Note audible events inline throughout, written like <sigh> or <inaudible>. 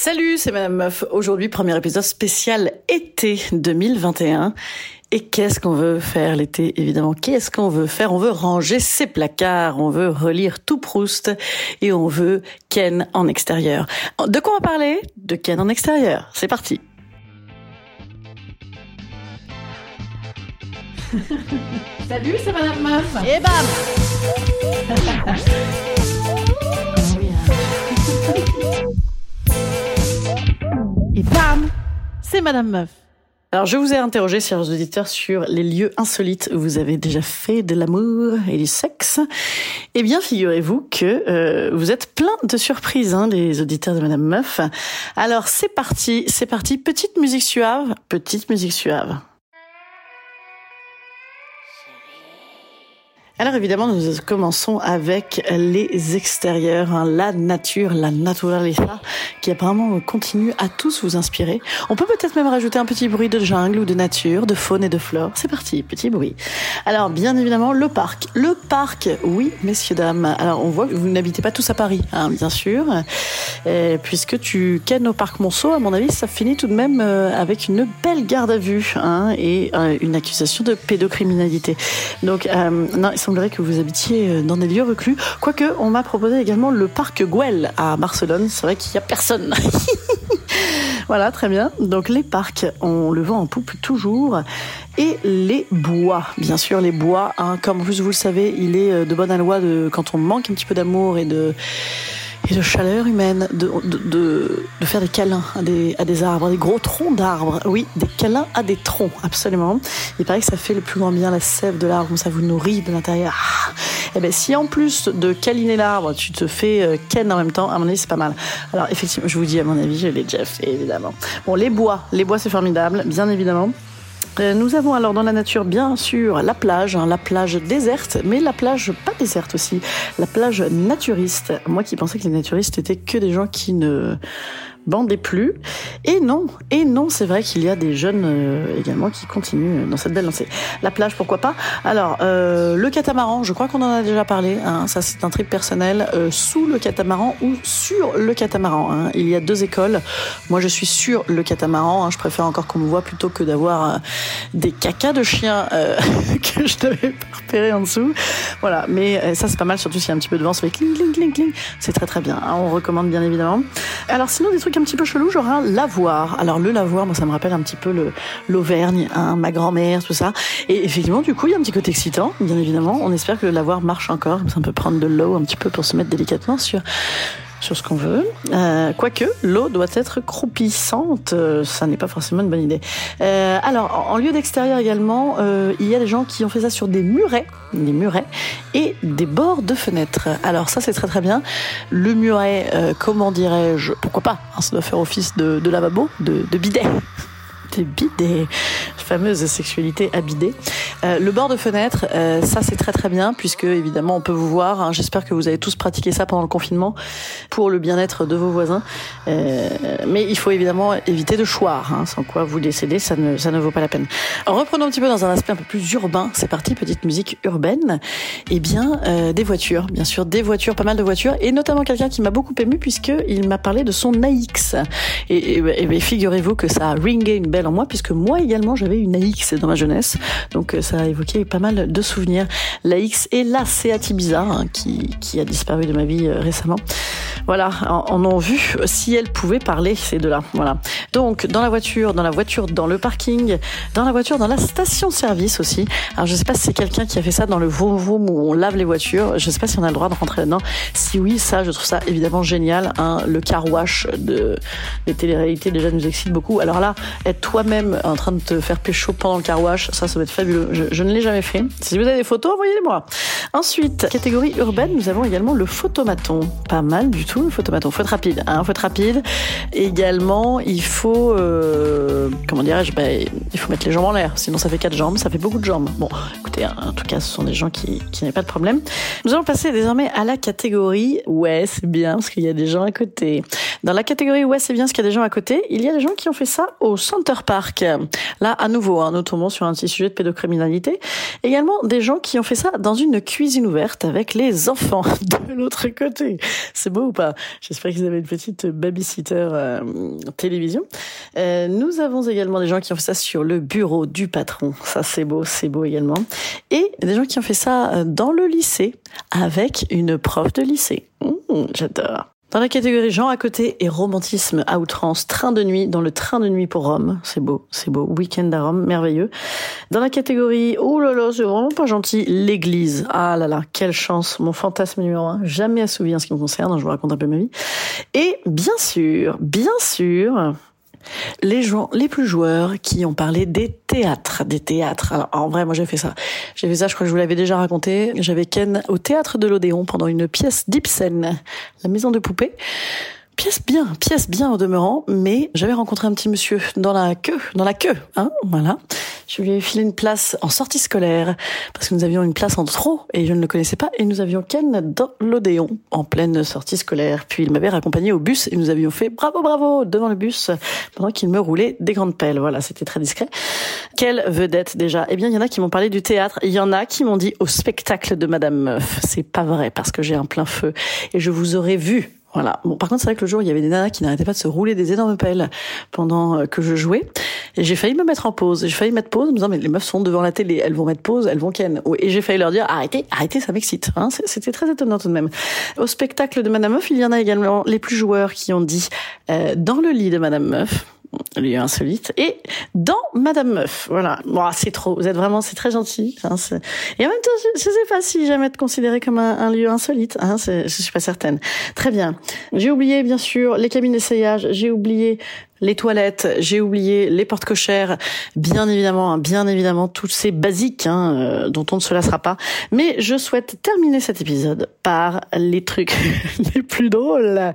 Salut, c'est Madame Meuf. Aujourd'hui, premier épisode spécial été 2021. Et qu'est-ce qu'on veut faire l'été, évidemment? Qu'est-ce qu'on veut faire? On veut ranger ses placards, on veut relire tout Proust et on veut Ken en extérieur. De quoi on va parler? De Ken en extérieur. C'est parti. <laughs> Salut, c'est Madame Meuf. Et bam <laughs> Et bam, c'est Madame Meuf. Alors, je vous ai interrogé, chers auditeurs, sur les lieux insolites où vous avez déjà fait de l'amour et du sexe. Eh bien, figurez-vous que euh, vous êtes plein de surprises, hein, les auditeurs de Madame Meuf. Alors, c'est parti, c'est parti. Petite musique suave, petite musique suave. Alors évidemment, nous commençons avec les extérieurs, hein, la nature, la naturaleza, qui apparemment continue à tous vous inspirer. On peut peut-être même rajouter un petit bruit de jungle ou de nature, de faune et de flore. C'est parti, petit bruit. Alors bien évidemment, le parc. Le parc, oui, messieurs, dames. Alors on voit que vous n'habitez pas tous à Paris, hein, bien sûr, puisque tu kennes au parc Monceau, à mon avis, ça finit tout de même euh, avec une belle garde à vue hein, et euh, une accusation de pédocriminalité. Donc, euh, non, il semblerait que vous habitiez dans des lieux reclus. Quoique, on m'a proposé également le parc Güell à Barcelone. C'est vrai qu'il n'y a personne. <laughs> voilà, très bien. Donc les parcs, on le vend en poupe toujours. Et les bois, bien sûr, les bois. Hein, comme vous, vous le savez, il est de bonne loi de quand on manque un petit peu d'amour et de et de chaleur humaine, de, de, de, de, faire des câlins à des, à des arbres, des gros troncs d'arbres. Oui, des câlins à des troncs, absolument. Il paraît que ça fait le plus grand bien la sève de l'arbre, ça vous nourrit de l'intérieur. Ah et ben si en plus de câliner l'arbre, tu te fais euh, ken en même temps, à mon avis, c'est pas mal. Alors effectivement, je vous dis, à mon avis, je l'ai déjà fait, évidemment. Bon, les bois, les bois, c'est formidable, bien évidemment. Nous avons alors dans la nature, bien sûr, la plage, hein, la plage déserte, mais la plage pas déserte aussi, la plage naturiste. Moi qui pensais que les naturistes étaient que des gens qui ne bandez plus. Et non, et non, c'est vrai qu'il y a des jeunes euh, également qui continuent dans cette belle lancée. La plage, pourquoi pas? Alors, euh, le catamaran, je crois qu'on en a déjà parlé. Hein, ça, c'est un trip personnel. Euh, sous le catamaran ou sur le catamaran. Hein. Il y a deux écoles. Moi, je suis sur le catamaran. Hein. Je préfère encore qu'on me voit plutôt que d'avoir euh, des cacas de chiens euh, <laughs> que je devais pas en dessous. Voilà, mais euh, ça, c'est pas mal, surtout s'il y a un petit peu de vent. Ça fait cling, cling, cling, cling. C'est très, très bien. On recommande bien évidemment. Alors, sinon, des trucs un petit peu chelou, genre un lavoir. Alors le lavoir, moi ça me rappelle un petit peu le l'Auvergne, hein, ma grand-mère, tout ça. Et effectivement, du coup, il y a un petit côté excitant, bien évidemment. On espère que le lavoir marche encore, ça peut prendre de l'eau un petit peu pour se mettre délicatement sur sur ce qu'on veut. Euh, quoique, l'eau doit être croupissante, euh, ça n'est pas forcément une bonne idée. Euh, alors, en, lieu d'extérieur également, euh, il y a des gens qui ont fait ça sur des murets, des murets, et des bords de fenêtres. Alors ça, c'est très très bien. Le muret, euh, comment dirais-je, pourquoi pas, hein, ça doit faire office de, de lavabo, de, de bidet. Des bidets, fameuse sexualité à bidet. Euh, le bord de fenêtre, euh, ça c'est très très bien puisque évidemment on peut vous voir. hein. J'espère que vous avez tous pratiqué ça pendant le confinement pour le bien-être de vos voisins. Euh, mais il faut évidemment éviter de choir, hein, sans quoi vous décédez, ça ne ça ne vaut pas la peine. Reprenons un petit peu dans un aspect un peu plus urbain. C'est parti, petite musique urbaine. Eh bien, des voitures, bien sûr, des voitures, pas mal de voitures, et notamment quelqu'un qui m'a beaucoup ému puisque il m'a parlé de son AX. Et, et, figurez-vous que ça a ringé une belle moi, puisque moi également j'avais une AX dans ma jeunesse. Donc euh, ça a évoqué pas mal de souvenirs. L'AX et la Seat Ibiza, hein, qui, qui a disparu de ma vie euh, récemment. Voilà, en, ont vu si elles pouvaient parler, ces deux-là. Voilà. Donc, dans la voiture, dans la voiture, dans le parking, dans la voiture, dans la station-service aussi. Alors, je sais pas si c'est quelqu'un qui a fait ça dans le vroom où on lave les voitures. Je sais pas si on a le droit de rentrer là-dedans. Si oui, ça, je trouve ça évidemment génial. Hein. Le car wash de, des téléréalités déjà nous excite beaucoup. Alors là, être toi-même en train de te faire pécho pendant le car wash, ça, ça va être fabuleux. Je, ne l'ai jamais fait. Si vous avez des photos, envoyez-les-moi. Ensuite, catégorie urbaine, nous avons également le photomaton. Pas mal du tout le photomaton. Faut être rapide, hein, faut être rapide. Également, il faut, euh, comment dirais-je, bah, il faut mettre les jambes en l'air. Sinon, ça fait quatre jambes, ça fait beaucoup de jambes. Bon, écoutez, hein, en tout cas, ce sont des gens qui, qui pas de problème. Nous allons passer désormais à la catégorie ouais, c'est bien parce qu'il y a des gens à côté. Dans la catégorie ouais, c'est bien parce qu'il y a des gens à côté, il y a des gens qui ont fait ça au Center Park. Là, à nouveau, hein, nous tombons sur un petit sujet de pédocriminalité. Également, des gens qui ont fait ça dans une cuisine ouverte avec les enfants <laughs> de l'autre côté. C'est beau ou pas? J'espère qu'ils avaient une petite babysitter euh, télévision. Euh, nous avons également des gens qui ont fait ça sur le bureau du patron. Ça, c'est beau, c'est beau également. Et des gens qui ont fait ça euh, dans le lycée avec une prof de lycée. Mmh, J'adore. Dans la catégorie genre à côté et romantisme à outrance, train de nuit dans le train de nuit pour Rome, c'est beau, c'est beau, week-end à Rome, merveilleux. Dans la catégorie, oh là là, c'est vraiment pas gentil, l'église, ah là là, quelle chance, mon fantasme numéro un, jamais assouvi en ce qui me concerne, je vous raconte un peu ma vie. Et bien sûr, bien sûr, les gens, les plus joueurs qui ont parlé des théâtres, des théâtres. Alors, en vrai, moi, j'ai fait ça. J'ai fait ça, je crois que je vous l'avais déjà raconté. J'avais Ken au théâtre de l'Odéon pendant une pièce d'Ibsen, la maison de poupée. Pièce bien, pièce bien au demeurant, mais j'avais rencontré un petit monsieur dans la queue, dans la queue, hein, voilà. Je lui ai filé une place en sortie scolaire parce que nous avions une place en trop et je ne le connaissais pas et nous avions Ken dans l'Odéon en pleine sortie scolaire. Puis il m'avait raccompagné au bus et nous avions fait bravo bravo devant le bus pendant qu'il me roulait des grandes pelles. Voilà, c'était très discret. Quelle vedette déjà Eh bien, il y en a qui m'ont parlé du théâtre, il y en a qui m'ont dit au spectacle de Madame Meuf. C'est pas vrai parce que j'ai un plein feu et je vous aurais vu voilà. Bon, par contre, c'est vrai que le jour, il y avait des nanas qui n'arrêtaient pas de se rouler des énormes pelles pendant euh, que je jouais. Et j'ai failli me mettre en pause. J'ai failli mettre pause en me disant, mais les meufs sont devant la télé, elles vont mettre pause, elles vont ken. Et j'ai failli leur dire, arrêtez, arrêtez, ça m'excite. Hein C'était très étonnant tout de même. Au spectacle de Madame Meuf, il y en a également les plus joueurs qui ont dit, euh, dans le lit de Madame Meuf, lieu insolite. Et dans Madame Meuf voilà. Bon, c'est trop vous êtes vraiment c'est très gentil hein, et en même temps je, sais pas si jamais être considéré comme un, un lieu insolite hein, je suis pas certaine. Très bien. J'ai oublié bien sûr les cabines d'essayage j'ai oublié les toilettes, j'ai oublié les portes cochères, bien évidemment, hein, bien évidemment, toutes ces basiques hein, euh, dont on ne se lassera pas. Mais je souhaite terminer cet épisode par les trucs <laughs> les plus drôles,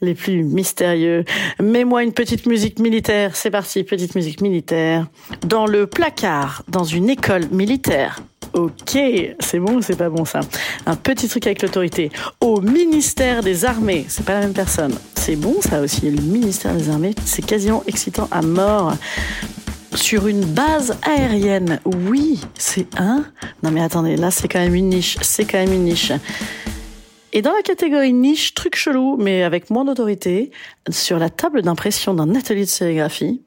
les plus mystérieux. Mets-moi une petite musique militaire, c'est parti, petite musique militaire. Dans le placard, dans une école militaire. Ok, c'est bon ou c'est pas bon ça Un petit truc avec l'autorité. Au ministère des Armées, c'est pas la même personne. C'est bon ça aussi, le ministère des Armées, c'est quasiment excitant à mort. Sur une base aérienne, oui, c'est un. Non mais attendez, là c'est quand même une niche, c'est quand même une niche. Et dans la catégorie niche, truc chelou, mais avec moins d'autorité, sur la table d'impression d'un atelier de sérigraphie,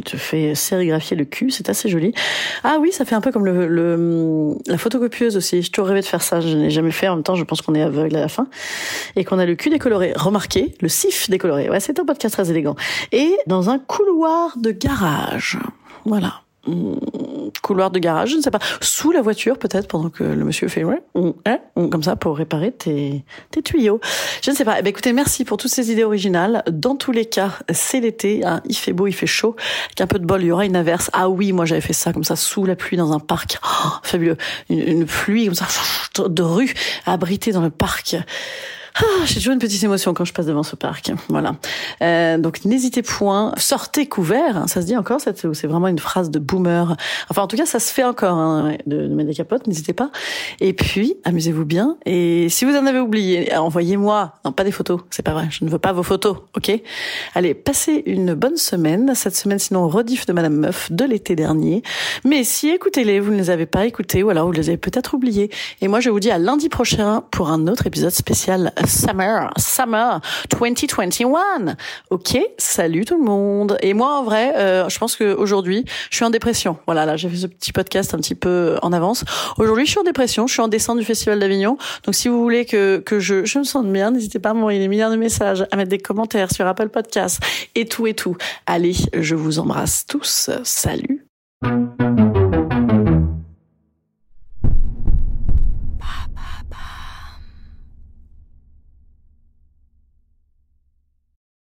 te fais sérigraphier le cul, c'est assez joli. Ah oui, ça fait un peu comme le, le la photocopieuse aussi. Je toujours rêvé de faire ça, je n'ai jamais fait. En même temps, je pense qu'on est aveugle à la fin et qu'on a le cul décoloré. Remarquez, le sif décoloré. Ouais, c'est un podcast très élégant. Et dans un couloir de garage. Voilà. Couloir de garage, je ne sais pas, sous la voiture peut-être pendant que le monsieur fait ouais, hein, comme ça pour réparer tes, tes tuyaux. Je ne sais pas. Eh ben, écoutez, merci pour toutes ces idées originales. Dans tous les cas, c'est l'été, hein, il fait beau, il fait chaud. Avec un peu de bol, il y aura une averse. Ah oui, moi j'avais fait ça comme ça sous la pluie dans un parc, oh, fabuleux. Une, une pluie comme ça de rue abritée dans le parc. Ah, j'ai toujours une petite émotion quand je passe devant ce parc. Voilà. Euh, donc n'hésitez point, sortez couvert. Hein, ça se dit encore, c'est vraiment une phrase de boomer. Enfin, en tout cas, ça se fait encore hein, de, de, mettre des capotes. N'hésitez pas. Et puis, amusez-vous bien. Et si vous en avez oublié, envoyez-moi. Non, pas des photos. C'est pas vrai. Je ne veux pas vos photos. Ok? Allez, passez une bonne semaine. Cette semaine, sinon rediff de Madame Meuf de l'été dernier. Mais si écoutez-les, vous ne les avez pas écoutés ou alors vous les avez peut-être oubliés. Et moi, je vous dis à lundi prochain pour un autre épisode spécial Summer, Summer 2021. Ok, salut tout le monde. Et moi, en vrai, euh, je pense qu'aujourd'hui, je suis en dépression. Voilà, là, j'ai fait ce petit podcast un petit peu en avance. Aujourd'hui, je suis en dépression. Je suis en descente du Festival d'Avignon. Donc, si vous voulez que, que je, je me sente bien, n'hésitez pas à m'envoyer des milliards de messages, à mettre des commentaires sur Apple Podcast et tout et tout. Allez, je vous embrasse tous. Salut.